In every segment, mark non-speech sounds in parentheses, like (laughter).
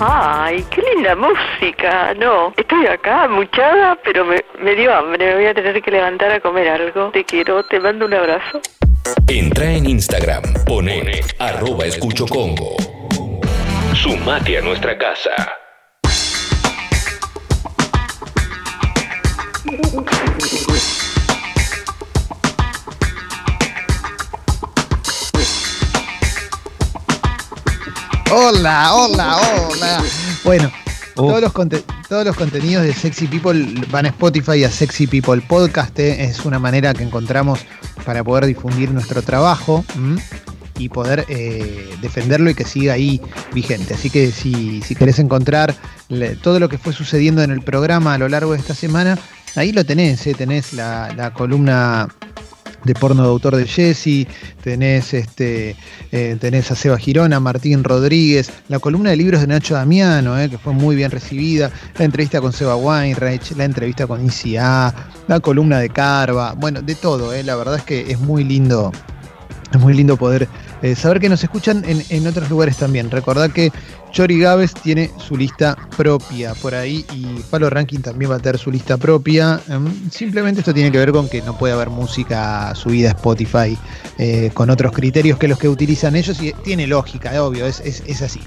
Ay, qué linda música. No, estoy acá muchada, pero me, me dio hambre. Me voy a tener que levantar a comer algo. Te quiero, te mando un abrazo. Entra en Instagram, pone arroba escucho Congo. Sumate a nuestra casa. Hola, hola, hola. Bueno, Oh. todos, los todos los contenidos de Sexy People van a Spotify a Sexy People Podcast. eh, Es una manera que encontramos para poder difundir nuestro trabajo y poder eh, defenderlo y que siga ahí vigente. Así que si, si querés encontrar le- todo lo que fue sucediendo en el programa a lo largo de esta semana, ahí lo tenés. eh, Tenés la, la columna de porno de autor de Jesse, tenés este, eh, tenés a Seba Girona, Martín Rodríguez, la columna de libros de Nacho Damiano, eh, que fue muy bien recibida, la entrevista con Seba Weinreich, la entrevista con ICA, la columna de Carva, bueno, de todo, eh, la verdad es que es muy lindo, es muy lindo poder eh, saber que nos escuchan en, en otros lugares también. Recordad que Chori Gávez tiene su lista propia por ahí y Palo Ranking también va a tener su lista propia. Em, Simplemente esto tiene que ver con que no puede haber música subida a Spotify eh, con otros criterios que los que utilizan ellos y tiene lógica, es obvio, es, es- es así.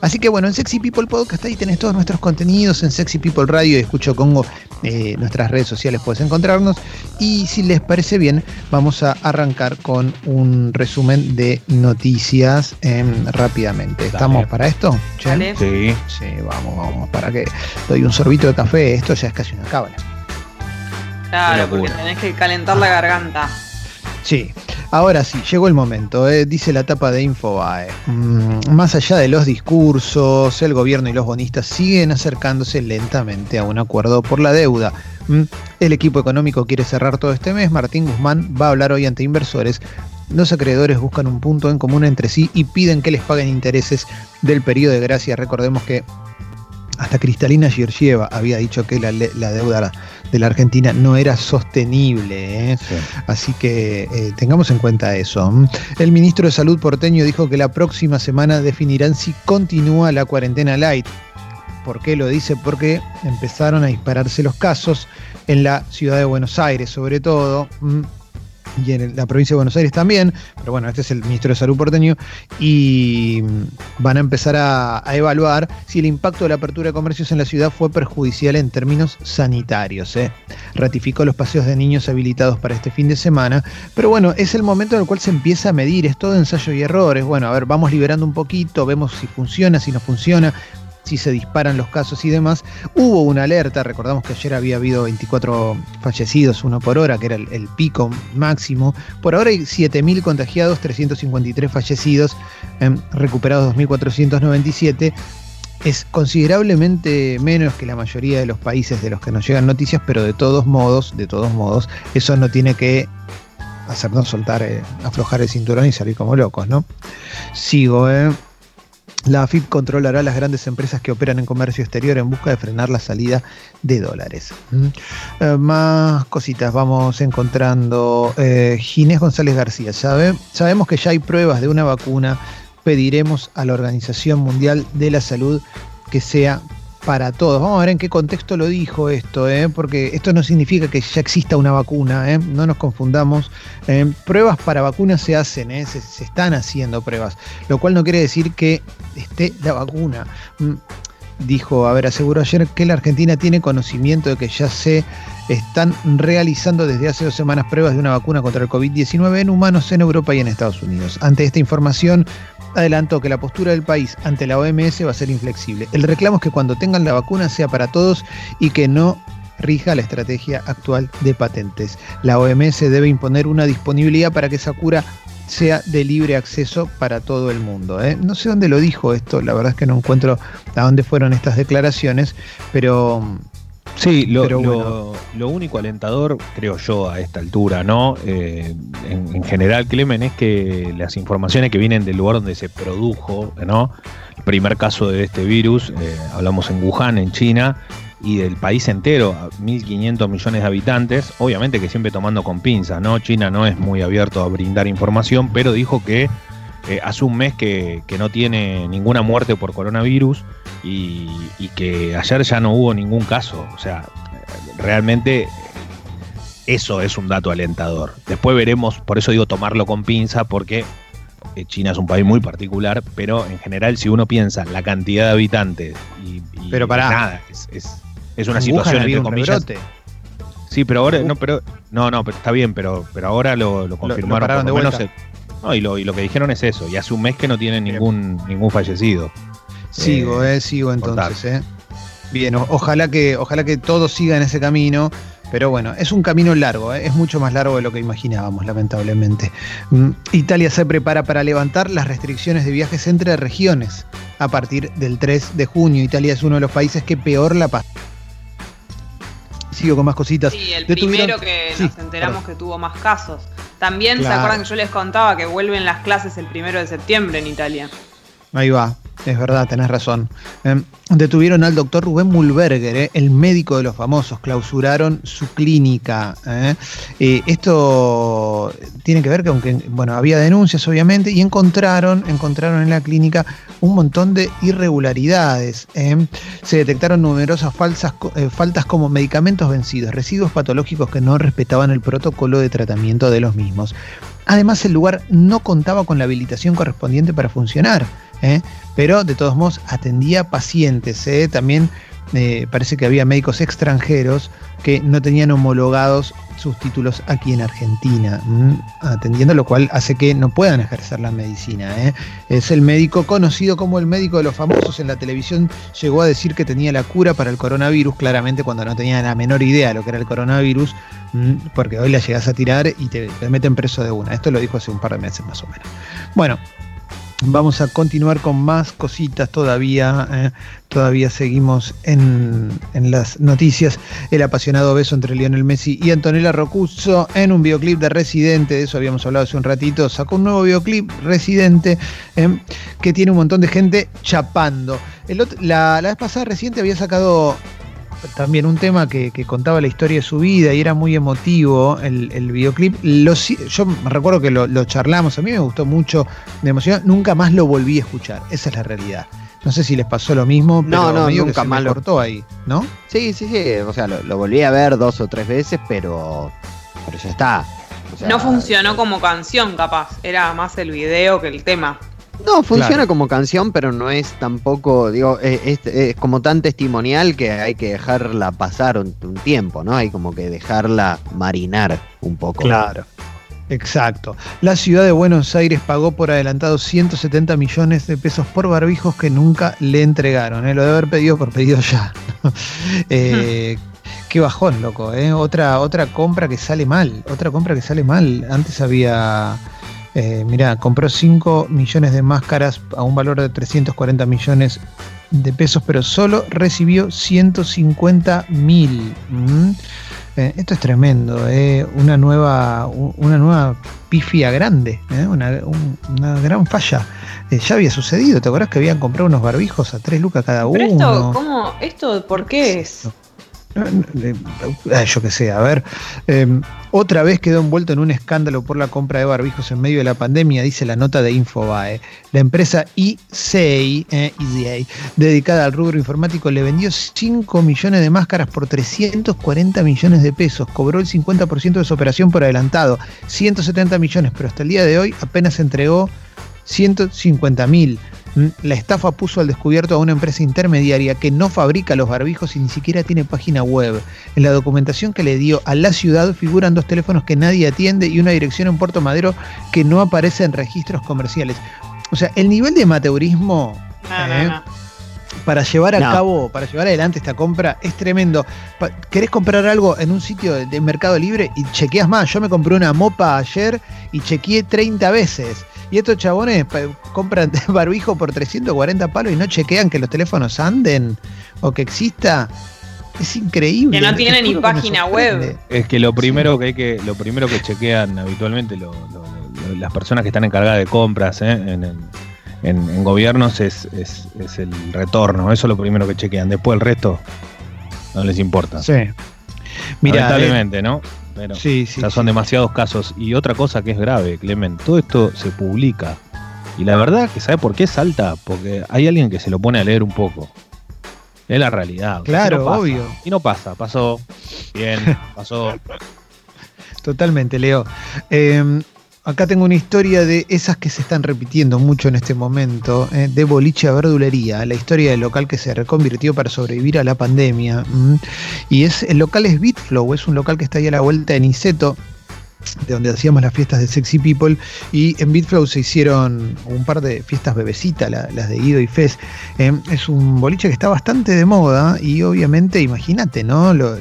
Así que bueno, en Sexy People Podcast ahí tenés todos nuestros contenidos, en Sexy People Radio y Escucho Congo, eh, nuestras redes sociales puedes encontrarnos. Y si les parece bien, vamos a arrancar con un resumen de noticias em, rápidamente. ¿Estamos para esto? Sí. Sí, vamos, vamos, para que doy un sorbito de café, esto ya es casi una cábala. Claro, porque tenés que calentar la garganta. Sí, ahora sí, llegó el momento, eh, dice la tapa de Infobae. Mm, más allá de los discursos, el gobierno y los bonistas siguen acercándose lentamente a un acuerdo por la deuda. Mm, el equipo económico quiere cerrar todo este mes, Martín Guzmán va a hablar hoy ante inversores. Los acreedores buscan un punto en común entre sí y piden que les paguen intereses del periodo de gracia. Recordemos que hasta Cristalina Georgieva había dicho que la, deuda de la Argentina no era sostenible. ¿eh? Así que eh, tengamos en cuenta eso. El ministro de Salud porteño dijo que la próxima semana definirán si continúa la cuarentena light. ¿Por qué lo dice? Porque empezaron a dispararse los casos en la ciudad de Buenos Aires, sobre todo. Y en la provincia de Buenos Aires también, pero bueno, este es el ministro de Salud porteño, y mm, van a empezar a, a evaluar si el impacto de la apertura de comercios en la ciudad fue perjudicial en términos sanitarios. ¿eh? Ratificó los paseos de niños habilitados para este fin de semana, pero bueno, es el momento en el cual se empieza a medir, es todo ensayo y errores. Bueno, a ver, vamos liberando un poquito, vemos si funciona, si no funciona si se disparan los casos y demás. Hubo una alerta, recordamos que ayer había habido 24 fallecidos, uno por hora, que era el, pico máximo. Por ahora hay 7.000 contagiados, 353 fallecidos, em, recuperados 2.497. Es considerablemente menos que la mayoría de los países de los que nos llegan noticias, pero de todos modos, de todos modos, eso no tiene que hacernos soltar, eh, aflojar el cinturón y salir como locos, ¿no? Sigo, ¿eh? La AFIP controlará las grandes empresas que operan en comercio exterior en busca de frenar la salida de dólares. ¿Mm? Eh, más cositas vamos encontrando. Eh, Ginés González García, ¿sabe? sabemos que ya hay pruebas de una vacuna. Pediremos a la Organización Mundial de la Salud que sea para todos. Vamos a ver en qué contexto lo dijo esto, ¿eh? porque esto no significa que ya exista una vacuna, ¿eh? no nos confundamos. Eh, pruebas para vacunas se hacen, ¿eh? se, se están haciendo pruebas, lo cual no quiere decir que esté la vacuna. Mm, Dijo, a ver, aseguró ayer que la Argentina tiene conocimiento de que ya se están realizando desde hace dos semanas pruebas de una vacuna contra el COVID-19 en humanos en Europa y en Estados Unidos. Ante esta información, adelantó que la postura del país ante la OMS va a ser inflexible. El reclamo es que cuando tengan la vacuna sea para todos y que no rija la estrategia actual de patentes. La OMS debe imponer una disponibilidad para que esa cura sea de libre acceso para todo el mundo. ¿eh? No sé dónde lo dijo esto, la verdad es que no encuentro a dónde fueron estas declaraciones, pero Sí, lo, Pero lo- bueno. lo único alentador, creo yo, a esta altura, ¿no? Eh, en, en general, Clemen, es que las informaciones que vienen del lugar donde se produjo, ¿no? El primer caso de este virus, eh, hablamos en Wuhan, en China, y del país entero, a 1.500 millones de habitantes, obviamente que siempre tomando con pinzas, ¿no? China no es muy abierto a brindar información, pero dijo que eh, hace un mes que, que no tiene ninguna muerte por coronavirus y, y que ayer ya no hubo ningún caso. O sea, realmente eso es un dato alentador. Después veremos, por eso digo tomarlo con pinza, porque eh, China es un país muy particular, pero en general si uno piensa en la cantidad de habitantes y, y Pero pará. nada, es, es- es una situación entre comillas. Sí, pero ahora no, pero no, no, pero está bien, pero pero ahora lo, lo confirmaron por lo menos no, y lo, y lo que dijeron es eso, y hace un mes que no tienen ningún ningún fallecido. Sigo, eh, sigo entonces, eh. Bien, o- ojalá que, ojalá que todo siga en ese camino. Pero bueno, es un camino largo, eh, es mucho más largo de lo que imaginábamos, lamentablemente. Mm, Italia se prepara para levantar las restricciones de viajes entre regiones a partir del 3 de junio. Italia es uno de los países que peor la pasa. Sigo con más cositas. Sí, el Detuvieron- primero que Sí, nos enteramos que tuvo más casos. También Claro. se acuerdan que yo les contaba que vuelven las clases el primero de septiembre en Italia. Ahí va, es verdad, tenés razón. Eh, detuvieron al doctor Rubén Mulberger, eh, el médico de los famosos, clausuraron su clínica. eh. Eh, esto tiene que ver que, bueno, había denuncias obviamente y encontraron, encontraron en la clínica un montón de irregularidades. eh. Se detectaron numerosas falsas, faltas como medicamentos vencidos, residuos patológicos que no respetaban el protocolo de tratamiento de los mismos. Además, el lugar no contaba con la habilitación correspondiente para funcionar. ¿Eh? pero de todos modos atendía pacientes. ¿eh? También eh, parece que había médicos extranjeros que no tenían homologados sus títulos aquí en Argentina, atendiendo lo cual hace que no puedan ejercer la medicina. Es el médico conocido como el médico de los famosos en la televisión, llegó a decir que tenía la cura para el coronavirus, claramente cuando no tenía la menor idea de lo que era el coronavirus, porque hoy la llegas a tirar y te, te meten preso de una. Esto lo dijo hace un par de meses más o menos. Bueno, Vamos a continuar con más cositas todavía. eh, todavía seguimos en, en las noticias. El apasionado beso entre Lionel Messi y Antonella Roccuzzo en un videoclip de Residente. De eso habíamos hablado hace un ratito. Sacó un nuevo videoclip, Residente, eh, que tiene un montón de gente chapando. La, la vez pasada, Residente había sacado también un tema que, que contaba la historia de su vida y era muy emotivo el, el videoclip. Lo yo me recuerdo que lo, lo charlamos, a mí me gustó mucho, me emocionó, nunca más lo volví a escuchar, esa es la realidad. No sé si les pasó lo mismo, pero No, no, medio que nunca se más me lo- cortó ahí, ¿no? Sí, sí, sí. O sea, lo, lo volví a ver dos o tres veces, pero, pero ya está. O sea, no funcionó como canción, capaz. Era más el video que el tema. No, funciona Claro. como canción, pero no es tampoco, digo, es, como tan testimonial que hay que dejarla pasar un, un tiempo, ¿no? Hay como que dejarla marinar un poco. Claro. Exacto. La ciudad de Buenos Aires pagó por adelantado 170 millones de pesos por barbijos que nunca le entregaron. ¿eh? Lo de haber pedido por pedido ya. (laughs) Eh, qué bajón, loco. ¿eh? Otra, otra compra que sale mal. Otra compra que sale mal. Antes había. Eh, mirá, compró 5 millones de máscaras a un valor de 340 millones de pesos, pero solo recibió 150 mil. ¿Mm? Eh, esto es tremendo, eh, una nueva, una nueva pifia grande, eh, una, un- una gran falla. Eh, ya había sucedido, ¿te acordás que habían comprado unos barbijos a 3 lucas cada Pero uno? esto, ¿cómo? ¿Esto por qué es? Ah, yo qué sé, a ver. eh, otra vez quedó envuelto en un escándalo por la compra de barbijos en medio de la pandemia, dice la nota de Infobae. La empresa ESEI, eh, ESEI, dedicada al rubro informático, le vendió 5 millones de máscaras por 340 millones de pesos. Cobró el 50% de su operación por adelantado, 170 millones, pero hasta el día de hoy apenas entregó 150 mil. La estafa puso al descubierto a una empresa intermediaria que no fabrica los barbijos y ni siquiera tiene página web. En la documentación que le dio a la ciudad figuran dos teléfonos que nadie atiende y una dirección en Puerto Madero que no aparece en registros comerciales. O sea, el nivel de amateurismo No, Eh, no, no. para llevar a No. cabo, para llevar adelante esta compra es tremendo. Pa- ¿Querés comprar algo en un sitio de, de Mercado Libre y chequeas más? Yo me compré una mopa ayer y chequeé 30 veces. Y estos chabones compran (laughs) barbijo por 340 palos y no chequean que los teléfonos anden o que exista. Es increíble. Que no tiene ni página web. Es que lo primero que hay que, lo primero que chequean habitualmente lo- lo- lo- las personas que están encargadas de compras ¿eh? en, en- en- en gobiernos es, es- es el retorno. Eso es lo primero que chequean. Después el resto no les importa. Sí. Mira, Lamentablemente, ¿no? Pero sí, sí, ya son sí. demasiados casos. Y otra cosa que es grave, Clemen, todo esto se publica. Y la verdad que ¿sabe por qué salta? Porque hay alguien que se lo pone a leer un poco. Es la realidad. Claro, obvio. Y no pasa, pasó. Bien, (laughs) pasó. Totalmente, Leo. Em, acá tengo una historia de esas que se están repitiendo mucho en este momento, eh, de boliche a verdulería, la historia del local que se reconvirtió para sobrevivir a la pandemia. Y es el local es Bitflow, es un local que está ahí a la vuelta en Iseto, de donde hacíamos las fiestas de Sexy People, y en Bitflow se hicieron un par de fiestas bebecitas, las de Guido y Fez. Eh, es un boliche que está bastante de moda y obviamente imagínate, ¿no? Lo,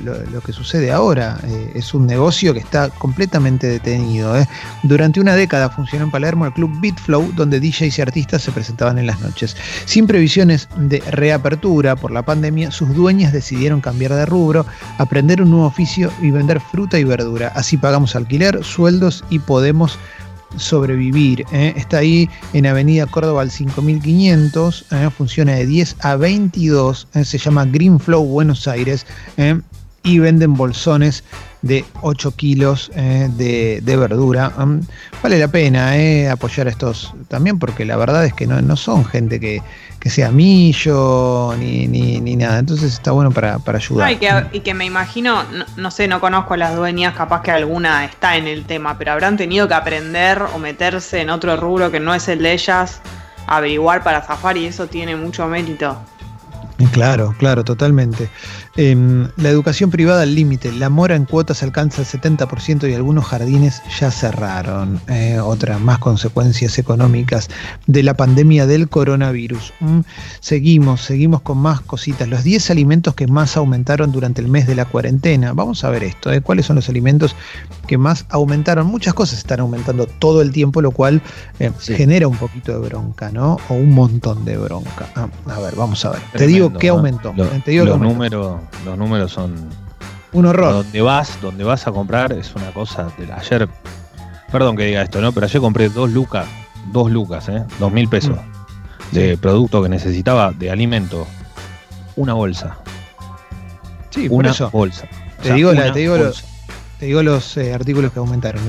que sucede ahora. Eh, es un negocio que está completamente detenido. ¿eh? Durante una década funcionó en Palermo el club Bitflow, donde DJs y artistas se presentaban en las noches. Sin previsiones de reapertura por la pandemia, sus dueñas decidieron cambiar de rubro, aprender un nuevo oficio y vender fruta y verdura. Así pagamos alquiler sueldos y podemos sobrevivir. ¿eh? Está ahí en Avenida Córdoba al 5500, ¿eh? funciona de 10 a 22, ¿eh? se llama Green Flow Buenos Aires y venden bolsones de 8 kilos de, verdura. vale la pena apoyar a estos también porque la verdad es que no, no son gente que, que sea millo ni, ni, nada. Entonces está bueno para, ayudar. y, que, me imagino, no, sé, no conozco a las dueñas, capaz que alguna está en el tema, pero habrán tenido que aprender o meterse en otro rubro que no es el de ellas, averiguar para zafar y eso tiene mucho mérito. Claro, claro, totalmente. Em, la educación privada al límite. La mora en cuotas alcanza el 70% y algunos jardines ya cerraron. Eh, otras más consecuencias económicas de la pandemia del coronavirus. Mm, seguimos, seguimos con más cositas. Los 10 alimentos que más aumentaron durante el mes de la cuarentena. Vamos a ver esto. Eh. ¿Cuáles son los alimentos que más aumentaron? Muchas cosas están aumentando todo el tiempo, lo cual eh, genera un poquito de bronca, ¿no? O un montón de bronca. Ah, a ver, vamos a ver. Te digo que aumentó. Te digo los números los números son un horror. Donde vas, donde vas a comprar es una cosa. De ayer, perdón que diga esto, ¿no? Pero ayer compré dos lucas, dos lucas, ¿eh? Dos mil pesos mm. de producto que necesitaba de alimento. Una bolsa. Sí, una bolsa. Te, digo te, digo los, te digo los artículos que aumentaron.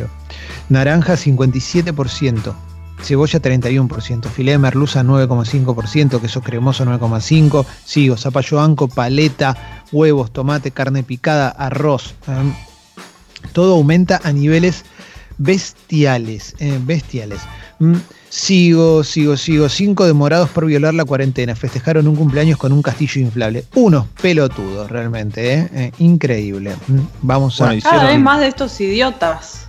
Naranja 57%, cebolla 31%, filé de merluza 9,5%, queso cremoso 9,5%, sigo, zapallo anco, paleta, huevos, tomate, carne picada, arroz. Em, todo aumenta a niveles bestiales, eh, bestiales. Mm, sigo, sigo, sigo. Cinco demorados por violar la cuarentena. Festejaron un cumpleaños con un castillo inflable. Unos pelotudos, realmente, ¿eh? eh increíble. Mm, vamos a. Cada vez más de estos idiotas.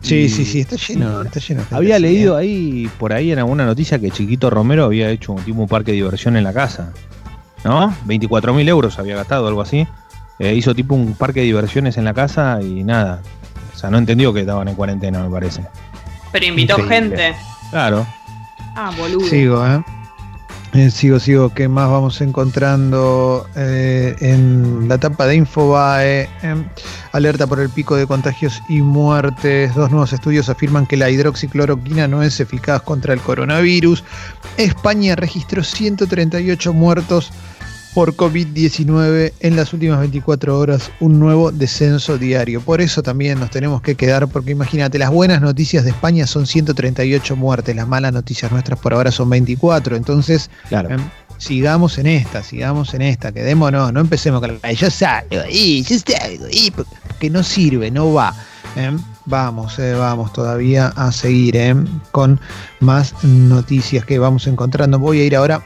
Sí, sí, sí, está lleno, está lleno. Había leído ¿eh? ahí, por ahí en alguna noticia, que Chiquito Romero había hecho un tipo un parque de diversión en la casa. ¿No? 24 mil euros había gastado, algo así. Eh, hizo tipo un parque de diversiones en la casa y nada. O sea, no entendió que estaban en cuarentena, me parece. Pero invitó gente. Claro. Ah, boludo. Sigo, ¿eh? Eh, sigo, sigo, ¿qué más vamos encontrando eh, en la etapa de Infobae? Em, alerta por el pico de contagios y muertes. Dos nuevos estudios afirman que la hidroxicloroquina no es eficaz contra el coronavirus. España registró 138 muertos por COVID-19 en las últimas 24 horas un nuevo descenso diario. Por eso también nos tenemos que quedar, porque imagínate, las buenas noticias de España son 138 muertes, las malas noticias nuestras por ahora son 24. Entonces, em, sigamos en esta, sigamos en esta, quedémonos, no empecemos con la yo salgo y yo salgo y porque no sirve, no va. Em. Vamos, eh, vamos todavía a seguir em, con más noticias que vamos encontrando. Voy a ir ahora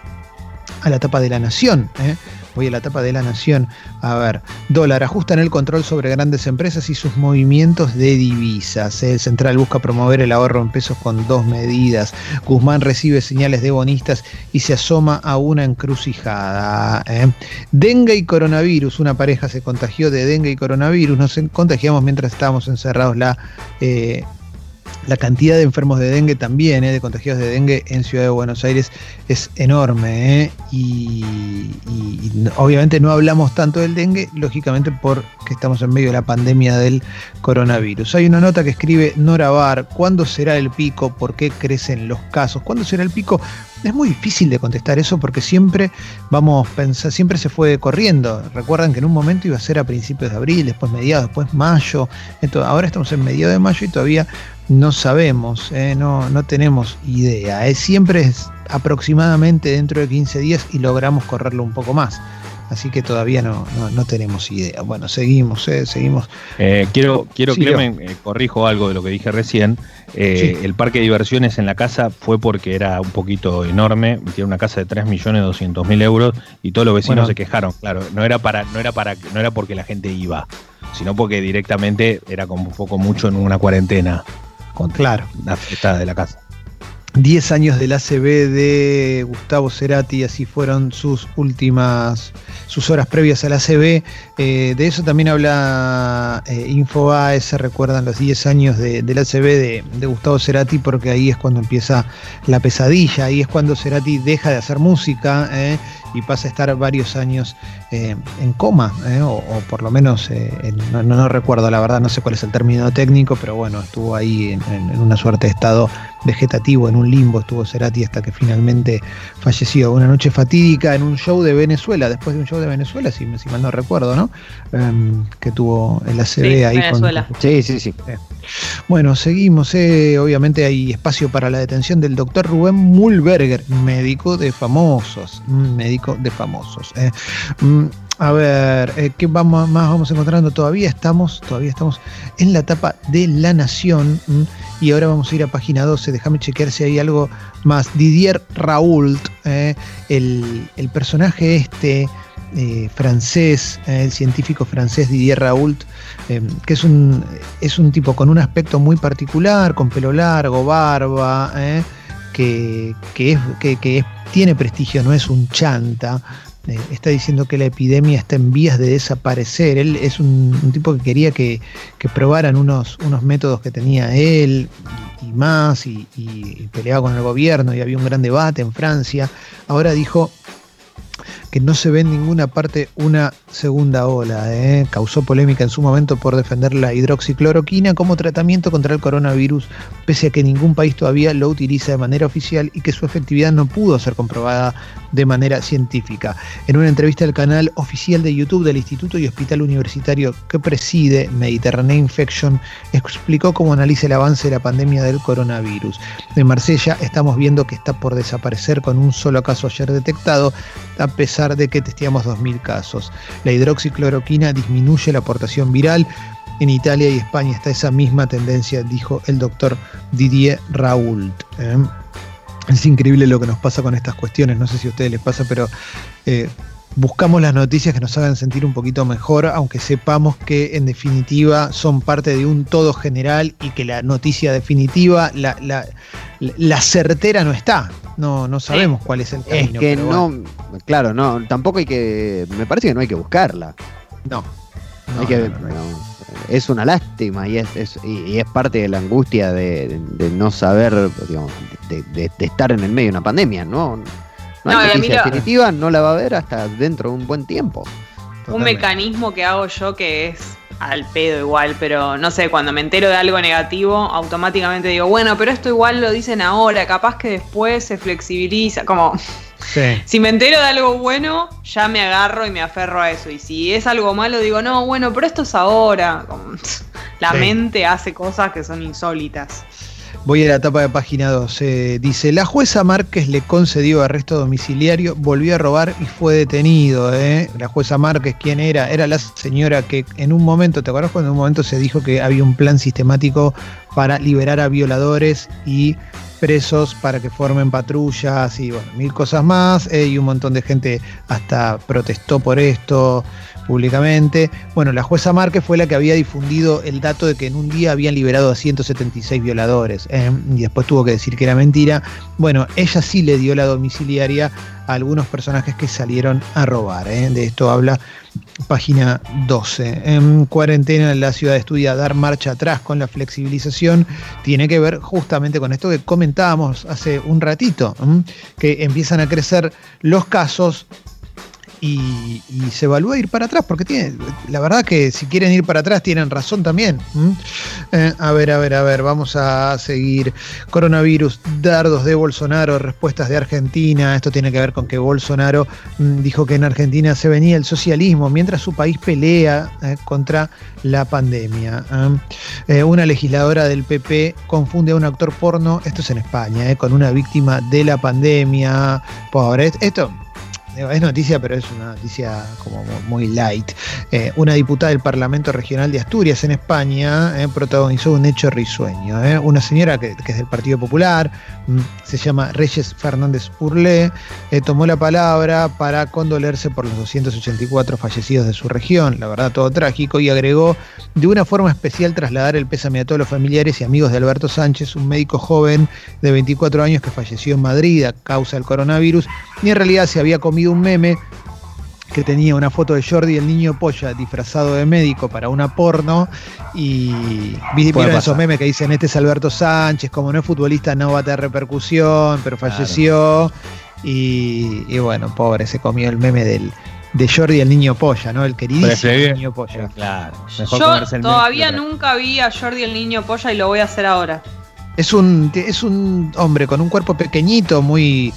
a la etapa de la nación. ¿eh? Voy a la etapa de la nación. A ver, dólar ajustan el control sobre grandes empresas y sus movimientos de divisas. ¿eh? El central busca promover el ahorro en pesos con dos medidas. Guzmán recibe señales de bonistas y se asoma a una encrucijada. ¿eh? Dengue y coronavirus. Una pareja se contagió de dengue y coronavirus. Nos contagiamos mientras estábamos encerrados la la cantidad de enfermos de dengue también, eh, de contagiados de dengue en Ciudad de Buenos Aires es enorme. Eh, y, obviamente no hablamos tanto del dengue, lógicamente porque estamos en medio de la pandemia del coronavirus. Hay una nota que escribe Nora Bar, ¿cuándo será el pico? ¿Por qué crecen los casos? ¿Cuándo será el pico? Es muy difícil de contestar eso porque siempre vamos pensar, siempre se fue corriendo. Recuerdan que en un momento iba a ser a principios de abril, después mediados, después mayo. Entonces, ahora estamos en mediados de mayo y todavía no sabemos, eh, no, no tenemos idea. Eh. Siempre es aproximadamente dentro de 15 días y logramos correrlo un poco más. Así que todavía no, no, tenemos idea. Bueno, seguimos, eh, seguimos. Eh, quiero, quiero Clemen, eh, corrijo algo de lo que dije recién. El parque de diversiones en la casa fue porque era un poquito enorme, tiene una casa de 3 millones 200 mil euros y todos los vecinos se quejaron, claro, no era para, no era para, no era porque la gente iba, sino porque directamente era como un poco mucho en una cuarentena. Con claro. La fiesta de la casa. 10 años del ACB de Gustavo Cerati, así fueron sus últimas, sus horas previas al ACB. Eh, de eso también habla eh, se recuerdan los 10 años del ACB de, Gustavo Cerati, porque ahí es cuando empieza la pesadilla, ahí es cuando Cerati deja de hacer música eh, y pasa a estar varios años eh, en coma, o, por lo menos, eh, no, recuerdo la verdad, no sé cuál es el término técnico, pero bueno, estuvo ahí en, una suerte de estado vegetativo, en un limbo, estuvo Cerati hasta que finalmente falleció. Una noche fatídica en un show de Venezuela, después de un show de Venezuela, si, si mal no recuerdo, ¿no? Em, que tuvo el ACB ahí Venezuela. sí, sí, sí. Bueno, seguimos. obviamente hay espacio para la detención del doctor Rubén Mulberger, médico de famosos. Médico de famosos. Eh. Mm, a ver, eh, ¿qué vamos, más vamos encontrando? Todavía estamos, todavía estamos en la etapa de La Nación mm, y ahora vamos a ir a página 12. Déjame chequear si hay algo más. Didier Raoult, eh, el, personaje este francés, el científico francés Didier Raoult, que es un, es un tipo con un aspecto muy particular, con pelo largo, barba, que, es, que, tiene prestigio, no es un chanta. Eh, está diciendo que la epidemia está en vías de desaparecer. Él es un, tipo que quería que, probaran unos, unos métodos que tenía él y, más, y, y, peleaba con el gobierno, y había un gran debate en Francia. Ahora dijo que no se ve en ninguna parte una segunda ola. ¿eh? Causó polémica en su momento por defender la hidroxicloroquina como tratamiento contra el coronavirus, pese a que ningún país todavía lo utiliza de manera oficial y que su efectividad no pudo ser comprobada de manera científica. En una entrevista al canal oficial de YouTube del Instituto y Hospital Universitario que preside Mediterranean Infection, explicó cómo analiza el avance de la pandemia del coronavirus. En Marsella estamos viendo que está por desaparecer con un solo caso ayer detectado, a pesar de que testeamos 2.000 casos. La hidroxicloroquina disminuye la aportación viral. En Italia y España está esa misma tendencia, dijo el doctor Didier Raoult. ¿eh? Es increíble lo que nos pasa con estas cuestiones, no sé si a ustedes les pasa, pero eh, buscamos las noticias que nos hagan sentir un poquito mejor, aunque sepamos que en definitiva son parte de un todo general y que la noticia definitiva, la, la, certera no está. No, no sabemos cuál es el camino. Es que no, claro, no, tampoco hay que, me parece que no hay que buscarla. No. hay que, es una lástima y es, y es parte de la angustia de, no saber, digamos, de, estar en el medio de una pandemia, ¿no? No, hay definitiva, no la va a ver hasta dentro de un buen tiempo. Un mecanismo que hago yo que es al pedo igual, pero no sé, cuando me entero de algo negativo, automáticamente digo, bueno, pero esto igual lo dicen ahora, capaz que después se flexibiliza, como... (laughs) Si me entero de algo bueno, ya me agarro y me aferro a eso. Y si es algo malo, digo, no, bueno, pero esto es ahora. (laughs) la mente hace cosas que son insólitas. Voy a la etapa de página 12. dice, la jueza Márquez le concedió arresto domiciliario, volvió a robar y fue detenido. ¿eh? La jueza Márquez, ¿quién era? Era la señora que en un momento, ¿te acuerdas cuando en un momento se dijo que había un plan sistemático para liberar a violadores y presos para que formen patrullas y bueno, mil cosas más? ¿eh? y un montón de gente hasta protestó por esto públicamente. Bueno, la jueza Márquez fue la que había difundido el dato de que en un día habían liberado a 176 violadores ¿eh? y después tuvo que decir que era mentira. Bueno, ella sí le dio la domiciliaria a algunos personajes que salieron a robar. ¿eh? De esto habla página 12. En cuarentena la ciudad estudia dar marcha atrás con la flexibilización. Tiene que ver justamente con esto que comentábamos hace un ratito, que empiezan a crecer los casos y, se evalúa ir para atrás, porque tiene, la verdad que si quieren ir para atrás tienen razón también. Eh, a ver, a ver, a ver, vamos a seguir. Coronavirus, dardos de Bolsonaro, respuestas de Argentina. Esto tiene que ver con que Bolsonaro mm, dijo que en Argentina se venía el socialismo mientras su país pelea eh, contra la pandemia. ¿eh? una legisladora del PP confunde a un actor porno, esto es en España, con una víctima de la pandemia. Pobre, esto es noticia, pero es una noticia como muy light. Eh, una diputada del Parlamento Regional de Asturias en España eh, protagonizó un hecho risueño. Eh. Una señora que, es del Partido Popular, mm, se llama Reyes Fernández Urlé, tomó la palabra para condolerse por los 284 fallecidos de su región. La verdad, todo trágico, y agregó de una forma especial trasladar el pésame a todos los familiares y amigos de Alberto Sánchez, un médico joven de 24 años que falleció en Madrid a causa del coronavirus y en realidad se había comido un meme que tenía una foto de Jordi, el niño polla, disfrazado de médico para una porno. Y vieron esos memes que dicen: Este es Alberto Sánchez, como no es futbolista, no va a tener repercusión, pero falleció. Y, bueno, pobre, se comió el meme del, de Jordi, el niño polla, ¿no? El queridísimo niño polla. Claro, Yo todavía nunca vi a Jordi, el niño polla, y lo voy a hacer ahora. Es un, es un hombre con un cuerpo pequeñito, muy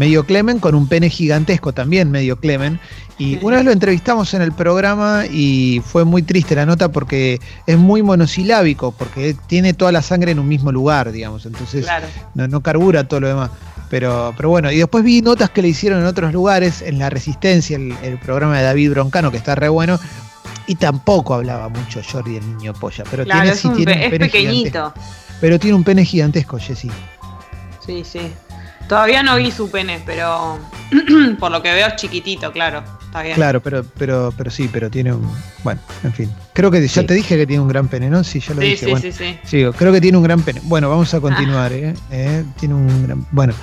medio Clemen, con un pene gigantesco también, medio Clemen. Y una vez lo entrevistamos en el programa y fue muy triste la nota porque es muy monosilábico, porque tiene toda la sangre en un mismo lugar, digamos. Entonces no, carbura todo lo demás. Pero, pero bueno, y después vi notas que le hicieron en otros lugares, en La Resistencia, el, programa de David Broncano, que está re bueno, y tampoco hablaba mucho Jordi el niño polla. Pero tiene, es, tiene es pequeñito. Pero tiene un pene gigantesco, Jessy. Sí, sí. Todavía no vi su pene, pero (clears throat) por lo que veo es chiquitito, claro. Está bien. Claro, pero, pero, pero sí, pero tiene un. Bueno, en fin. Creo que ya te dije que tiene un gran pene, ¿no? Sí, ya lo dije. Sí, sí, sí, sí. creo que tiene un gran pene. Bueno, vamos a continuar, ¿eh? ¿eh? Tiene un gran. Bueno,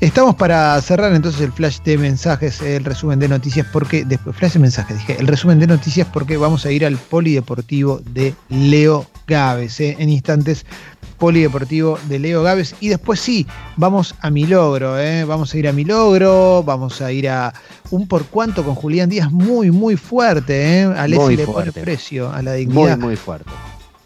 estamos para cerrar entonces el flash de mensajes, el resumen de noticias, porque. Después, flash de mensajes, dije. El resumen de noticias, porque vamos a ir al polideportivo de Leo Gávez, ¿eh? En instantes polideportivo de Leo Gávez. Y después sí, vamos a mi logro, ¿eh? vamos a ir a mi logro, vamos a ir a un por cuanto con Julián Díaz muy, muy fuerte. ¿eh? Alessi le pone precio a la dignidad. Muy, muy fuerte.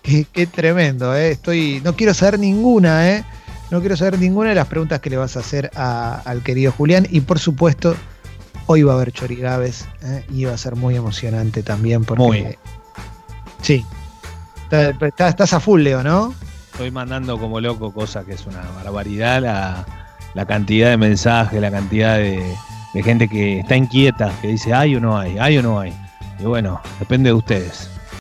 Qué, tremendo, ¿eh? Estoy, no quiero saber ninguna, ¿eh? No quiero saber ninguna de las preguntas que le vas a hacer al querido Julián. Y por supuesto, hoy va a haber Chori Gávez ¿eh? y va a ser muy emocionante también porque. Muy. Sí. estás a full, Leo, ¿no? estoy mandando como loco cosas que es una barbaridad, la, la cantidad de mensajes, la cantidad de, gente que está inquieta, que dice hay o no hay, hay o no hay. Y bueno, depende de ustedes.